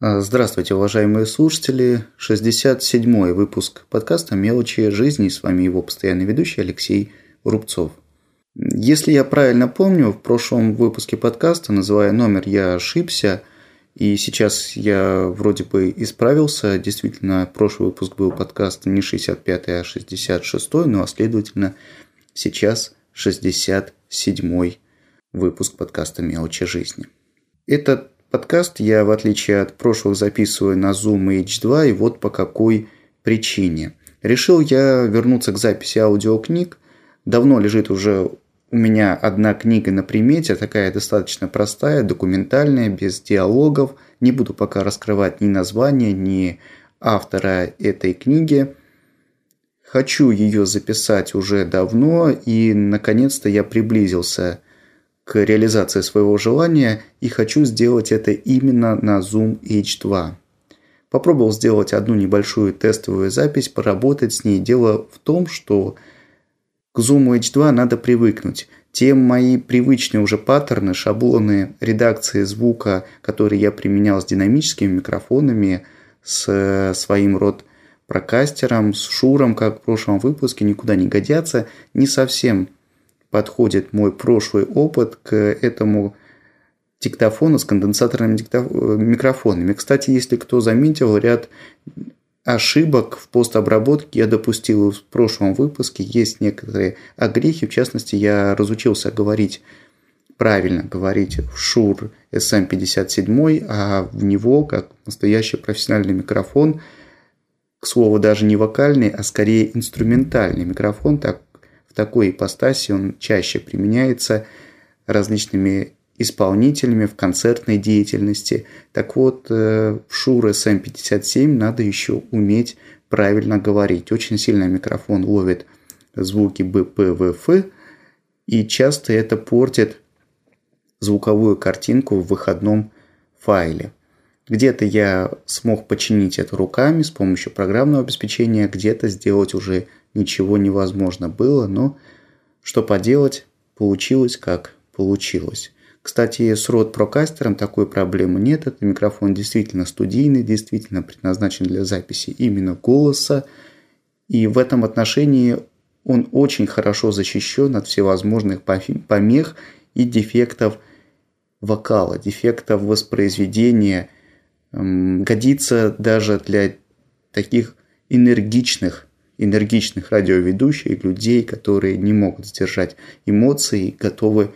А, здравствуйте, уважаемые слушатели. 67-й выпуск подкаста «Мелочи жизни». С вами его постоянный ведущий Алексей Рубцов. Если я правильно помню, в прошлом выпуске подкаста, называя номер, я ошибся. И сейчас я вроде бы исправился. Действительно, прошлый выпуск был подкаст не 65-й, а 66-й. Ну а следовательно, сейчас 67-й выпуск подкаста «Мелочи жизни». Этот Подкаст я, в отличие от прошлых, записываю на Zoom и H2, и вот по какой причине. Решил я вернуться к записи аудиокниг. Давно лежит уже у меня одна книга на примете, такая достаточно простая, документальная, без диалогов. Не буду пока раскрывать ни название, ни автора этой книги. Хочу ее записать уже давно, и наконец-то я приблизился к реализации своего желания и хочу сделать это именно на Zoom H2. Попробовал сделать одну небольшую тестовую запись, поработать с ней. Дело в том, что к Zoom H2 надо привыкнуть. Те мои привычные уже паттерны, шаблоны редакции звука, которые я применял с динамическими микрофонами, с своим род прокастером, с шуром, как в прошлом выпуске, никуда не годятся, не совсем подходит мой прошлый опыт к этому диктофону с конденсаторными диктоф... микрофонами. Кстати, если кто заметил, ряд ошибок в постобработке я допустил в прошлом выпуске. Есть некоторые огрехи. В частности, я разучился говорить правильно говорить в Shure SM57, а в него, как настоящий профессиональный микрофон, к слову, даже не вокальный, а скорее инструментальный микрофон, так такой ипостаси он чаще применяется различными исполнителями в концертной деятельности. Так вот, э, в Shure SM57 надо еще уметь правильно говорить. Очень сильно микрофон ловит звуки БПВФ, и часто это портит звуковую картинку в выходном файле. Где-то я смог починить это руками с помощью программного обеспечения, где-то сделать уже ничего невозможно было, но что поделать, получилось как получилось. Кстати, с Rode Procaster такой проблемы нет. Этот микрофон действительно студийный, действительно предназначен для записи именно голоса. И в этом отношении он очень хорошо защищен от всевозможных помех и дефектов вокала, дефектов воспроизведения. Годится даже для таких энергичных энергичных радиоведущих, людей, которые не могут сдержать эмоции, готовы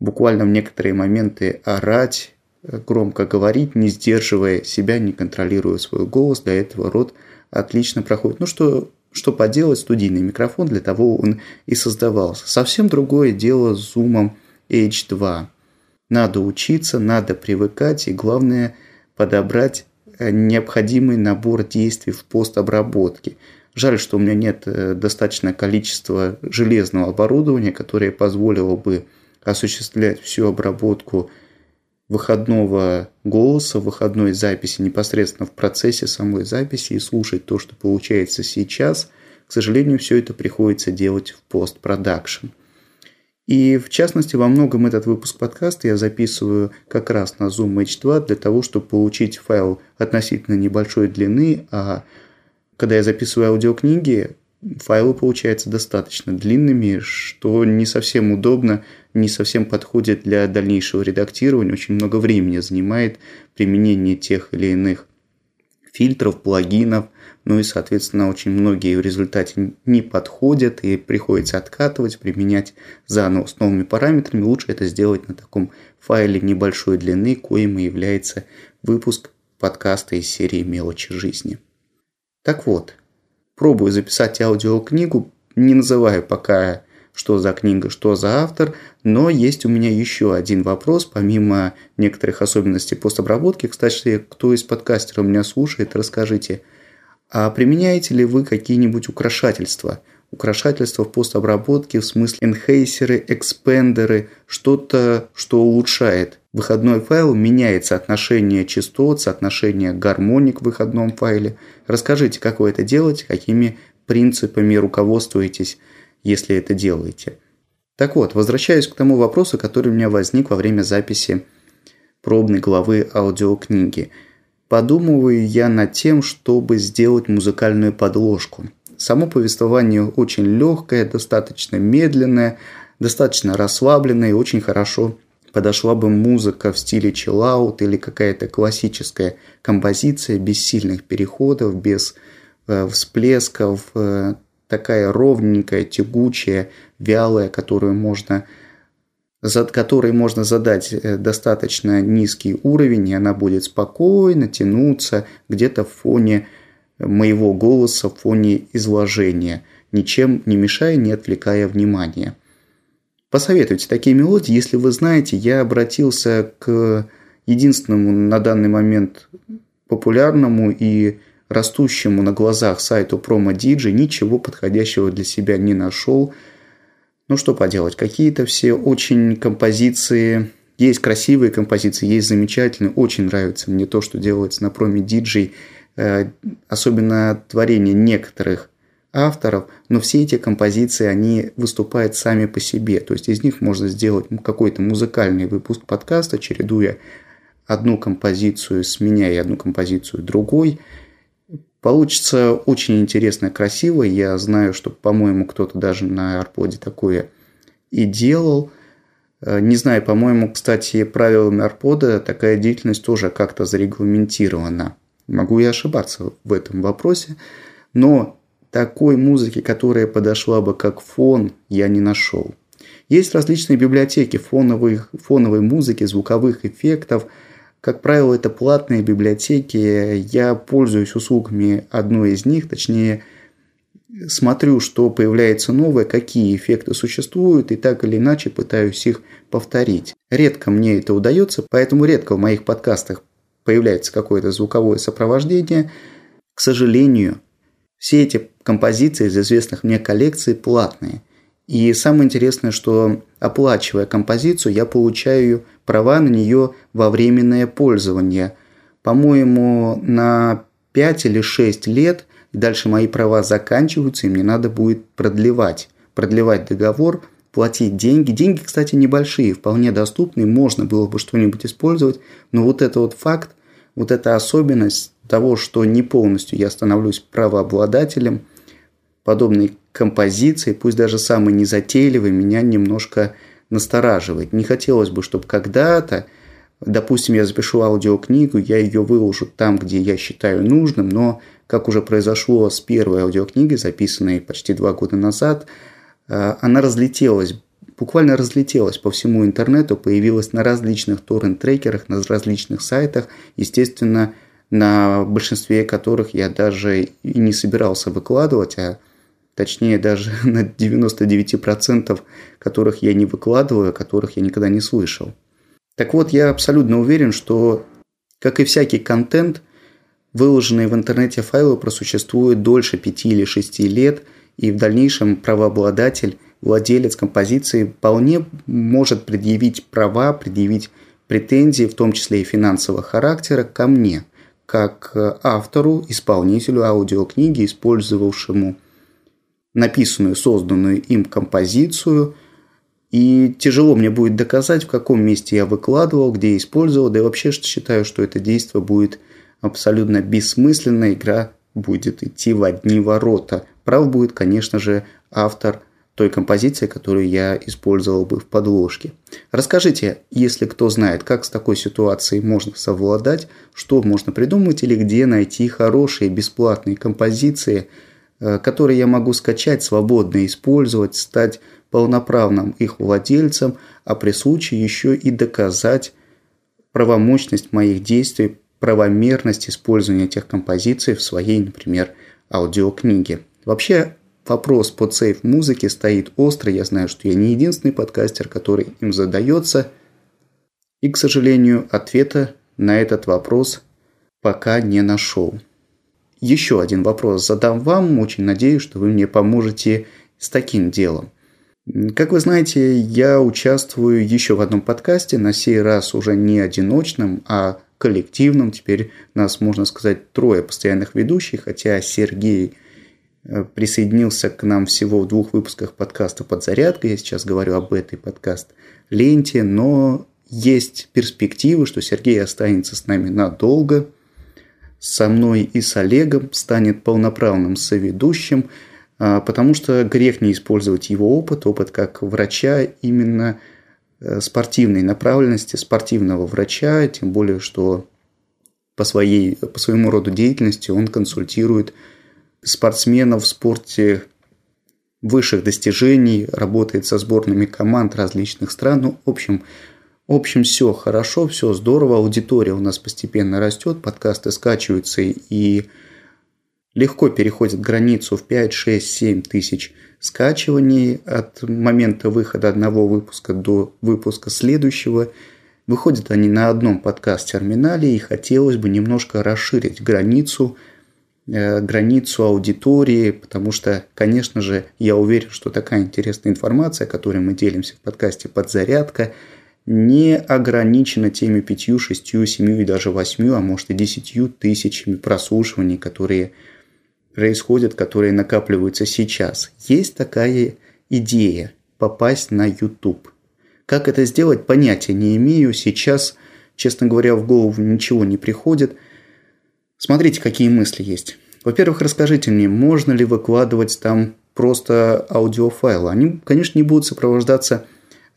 буквально в некоторые моменты орать, громко говорить, не сдерживая себя, не контролируя свой голос. Для этого рот отлично проходит. Ну что, что поделать, студийный микрофон, для того он и создавался. Совсем другое дело с зумом H2. Надо учиться, надо привыкать и главное подобрать необходимый набор действий в постобработке – Жаль, что у меня нет э, достаточного количества железного оборудования, которое позволило бы осуществлять всю обработку выходного голоса, выходной записи непосредственно в процессе самой записи и слушать то, что получается сейчас. К сожалению, все это приходится делать в постпродакшн. И в частности, во многом этот выпуск подкаста я записываю как раз на Zoom H2 для того, чтобы получить файл относительно небольшой длины, а когда я записываю аудиокниги, файлы получаются достаточно длинными, что не совсем удобно, не совсем подходит для дальнейшего редактирования. Очень много времени занимает применение тех или иных фильтров, плагинов, ну и, соответственно, очень многие в результате не подходят и приходится откатывать, применять заново с новыми параметрами. Лучше это сделать на таком файле небольшой длины, коим и является выпуск подкаста из серии «Мелочи жизни». Так вот, пробую записать аудиокнигу, не называю пока, что за книга, что за автор, но есть у меня еще один вопрос, помимо некоторых особенностей постобработки. Кстати, кто из подкастеров меня слушает, расскажите, а применяете ли вы какие-нибудь украшательства? Украшательства в постобработке, в смысле энхейсеры, экспендеры, что-то, что улучшает выходной файл, меняет соотношение частот, соотношение гармоник в выходном файле. Расскажите, как вы это делаете, какими принципами руководствуетесь, если это делаете. Так вот, возвращаюсь к тому вопросу, который у меня возник во время записи пробной главы аудиокниги. Подумываю я над тем, чтобы сделать музыкальную подложку. Само повествование очень легкое, достаточно медленное, достаточно расслабленное и очень хорошо подошла бы музыка в стиле чиллаут или какая-то классическая композиция без сильных переходов, без э, всплесков, э, такая ровненькая, тягучая, вялая, которую можно которой можно задать э, достаточно низкий уровень, и она будет спокойно тянуться где-то в фоне моего голоса, в фоне изложения, ничем не мешая, не отвлекая внимания. Посоветуйте такие мелодии, если вы знаете, я обратился к единственному на данный момент популярному и растущему на глазах сайту Promo DJ, ничего подходящего для себя не нашел – ну что поделать, какие-то все очень композиции, есть красивые композиции, есть замечательные, очень нравится мне то, что делается на проме диджей, э, особенно творение некоторых авторов, но все эти композиции, они выступают сами по себе, то есть из них можно сделать какой-то музыкальный выпуск подкаста, чередуя одну композицию с меня и одну композицию другой – Получится очень интересно, красиво. Я знаю, что, по-моему, кто-то даже на арподе такое и делал. Э, не знаю, по-моему, кстати, правилами арпода такая деятельность тоже как-то зарегламентирована. Могу я ошибаться в этом вопросе, но такой музыки, которая подошла бы как фон, я не нашел. Есть различные библиотеки фоновых, фоновой музыки, звуковых эффектов – как правило, это платные библиотеки. Я пользуюсь услугами одной из них, точнее, смотрю, что появляется новое, какие эффекты существуют, и так или иначе пытаюсь их повторить. Редко мне это удается, поэтому редко в моих подкастах появляется какое-то звуковое сопровождение. К сожалению, все эти композиции из известных мне коллекций платные. И самое интересное, что оплачивая композицию, я получаю права на нее во временное пользование. По-моему, на 5 или 6 лет, дальше мои права заканчиваются, и мне надо будет продлевать. Продлевать договор, платить деньги. Деньги, кстати, небольшие, вполне доступные, можно было бы что-нибудь использовать, но вот это вот факт, вот эта особенность того, что не полностью я становлюсь правообладателем подобной композиции, пусть даже самой незатейливой, меня немножко настораживает. Не хотелось бы, чтобы когда-то, допустим, я запишу аудиокнигу, я ее выложу там, где я считаю нужным, но, как уже произошло с первой аудиокнигой, записанной почти два года назад, э, она разлетелась, буквально разлетелась по всему интернету, появилась на различных торрент-трекерах, на различных сайтах, естественно, на большинстве которых я даже и не собирался выкладывать, а точнее даже на 99% которых я не выкладываю, которых я никогда не слышал. Так вот, я абсолютно уверен, что, как и всякий контент, выложенные в интернете файлы просуществуют дольше 5 или 6 лет, и в дальнейшем правообладатель, владелец композиции вполне может предъявить права, предъявить претензии, в том числе и финансового характера, ко мне, как автору, исполнителю аудиокниги, использовавшему написанную, созданную им композицию. И тяжело мне будет доказать, в каком месте я выкладывал, где использовал. Да и вообще считаю, что это действие будет абсолютно бессмысленная игра будет идти в одни ворота. Прав будет, конечно же, автор той композиции, которую я использовал бы в подложке. Расскажите, если кто знает, как с такой ситуацией можно совладать, что можно придумать или где найти хорошие бесплатные композиции – Э, которые я могу скачать, свободно использовать, стать полноправным их владельцем, а при случае еще и доказать правомощность моих действий, правомерность использования этих композиций в своей, например, аудиокниге. Вообще, вопрос под сейф музыки стоит остро. Я знаю, что я не единственный подкастер, который им задается. И, к сожалению, ответа на этот вопрос пока не нашел еще один вопрос задам вам. Очень надеюсь, что вы мне поможете с таким делом. Как вы знаете, я участвую еще в одном подкасте, на сей раз уже не одиночном, а коллективном. Теперь нас, можно сказать, трое постоянных ведущих, хотя Сергей э, присоединился к нам всего в двух выпусках подкаста «Подзарядка». Я сейчас говорю об этой подкаст-ленте, но есть перспективы, что Сергей останется с нами надолго – со мной и с Олегом станет полноправным соведущим, а, потому что грех не использовать его опыт, опыт как врача именно э, спортивной направленности, спортивного врача, тем более, что по, своей, по своему роду деятельности он консультирует спортсменов в спорте высших достижений, работает со сборными команд различных стран. Ну, в общем, в общем, все хорошо, все здорово, аудитория у нас постепенно растет, подкасты скачиваются и легко переходят границу в 5, 6, 7 тысяч скачиваний от момента выхода одного выпуска до выпуска следующего – Выходят они на одном подкаст-терминале, и хотелось бы немножко расширить границу, э, границу аудитории, потому что, конечно же, я уверен, что такая интересная информация, которой мы делимся в подкасте «Подзарядка», не ограничена теми пятью, шестью, семью и даже восьмью, а может и десятью тысячами прослушиваний, которые происходят, которые накапливаются сейчас. Есть такая идея попасть на YouTube – как это сделать, понятия не имею. Сейчас, честно говоря, в голову ничего не приходит. Смотрите, какие мысли есть. Во-первых, расскажите мне, можно ли выкладывать там просто аудиофайлы. Они, конечно, не будут сопровождаться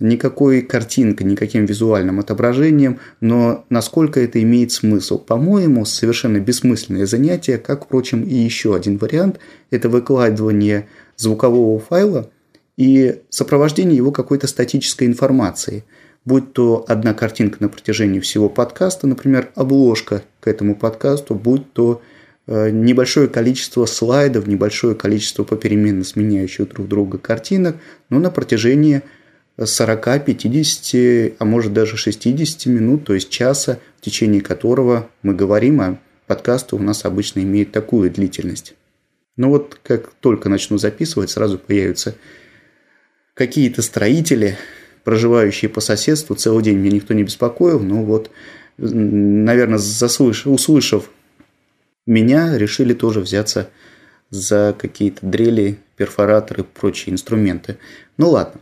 никакой картинкой, никаким визуальным отображением, но насколько это имеет смысл? По-моему, совершенно бессмысленное занятие, как, впрочем, и еще один вариант – это выкладывание звукового файла – и сопровождение его какой-то статической информацией, будь то одна картинка на протяжении всего подкаста, например, обложка к этому подкасту, будь то э, небольшое количество слайдов, небольшое количество попеременно сменяющих друг друга картинок, но на протяжении 40, 50, а может даже 60 минут, то есть часа, в течение которого мы говорим, а подкасты у нас обычно имеют такую длительность. Но вот как только начну записывать, сразу появятся какие-то строители, проживающие по соседству, целый день меня никто не беспокоил, но вот, наверное, заслыш... услышав меня, решили тоже взяться за какие-то дрели, перфораторы, прочие инструменты. Ну ладно,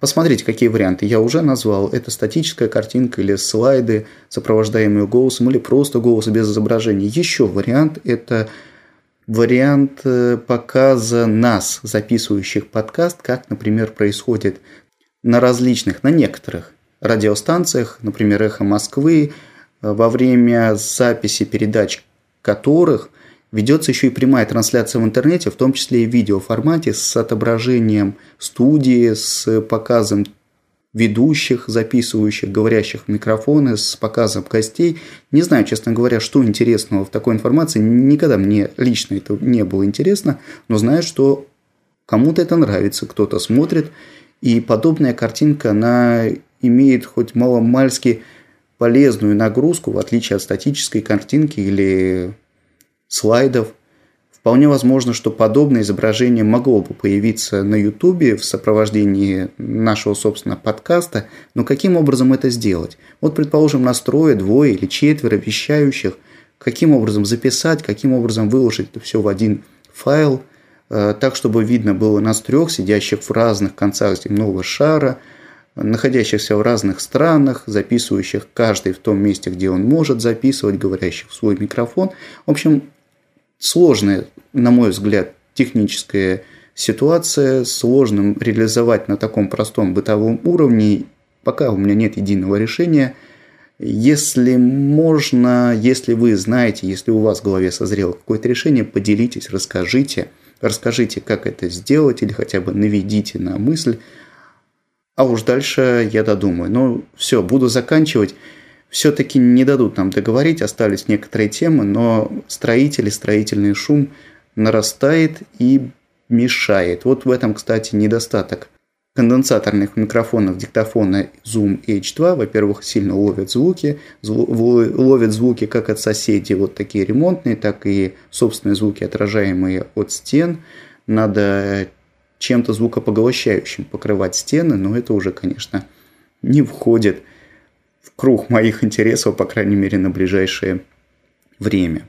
посмотрите, какие варианты я уже назвал. Это статическая картинка или слайды, сопровождаемые голосом, или просто голос без изображения. Еще вариант – это вариант э, показа нас, записывающих подкаст, как, например, происходит на различных, на некоторых радиостанциях, например, «Эхо Москвы», э, во время записи передач которых ведется еще и прямая трансляция в интернете, в том числе и в видеоформате с отображением студии, с показом ведущих, записывающих, говорящих в микрофоны с показом гостей. Не знаю, честно говоря, что интересного в такой информации. Никогда мне лично это не было интересно, но знаю, что кому-то это нравится, кто-то смотрит. И подобная картинка, она имеет хоть маломальски полезную нагрузку, в отличие от статической картинки или слайдов – Вполне возможно, что подобное изображение могло бы появиться на YouTube в сопровождении нашего собственного подкаста, но каким образом это сделать? Вот, предположим, настроя двое или четверо вещающих, каким образом записать, каким образом выложить это все в один файл, э, так, чтобы видно было нас трех, сидящих в разных концах земного шара, находящихся в разных странах, записывающих каждый в том месте, где он может записывать, говорящих в свой микрофон. В общем, сложная, на мой взгляд, техническая ситуация, сложным реализовать на таком простом бытовом уровне, пока у меня нет единого решения. Если можно, если вы знаете, если у вас в голове созрело какое-то решение, поделитесь, расскажите, расскажите, как это сделать, или хотя бы наведите на мысль, а уж дальше я додумаю. Ну, все, буду заканчивать все-таки не дадут нам договорить, остались некоторые темы, но строители, строительный шум нарастает и мешает. Вот в этом, кстати, недостаток конденсаторных микрофонов диктофона Zoom H2, во-первых, сильно ловят звуки, ловят звуки как от соседей, вот такие ремонтные, так и собственные звуки, отражаемые от стен. Надо чем-то звукопоглощающим покрывать стены, но это уже, конечно, не входит круг моих интересов, по крайней мере, на ближайшее время.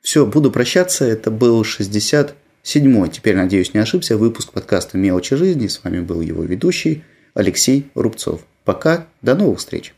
Все, буду прощаться. Это был 67-й, теперь, надеюсь, не ошибся, выпуск подкаста «Мелочи жизни». С вами был его ведущий Алексей Рубцов. Пока, до новых встреч!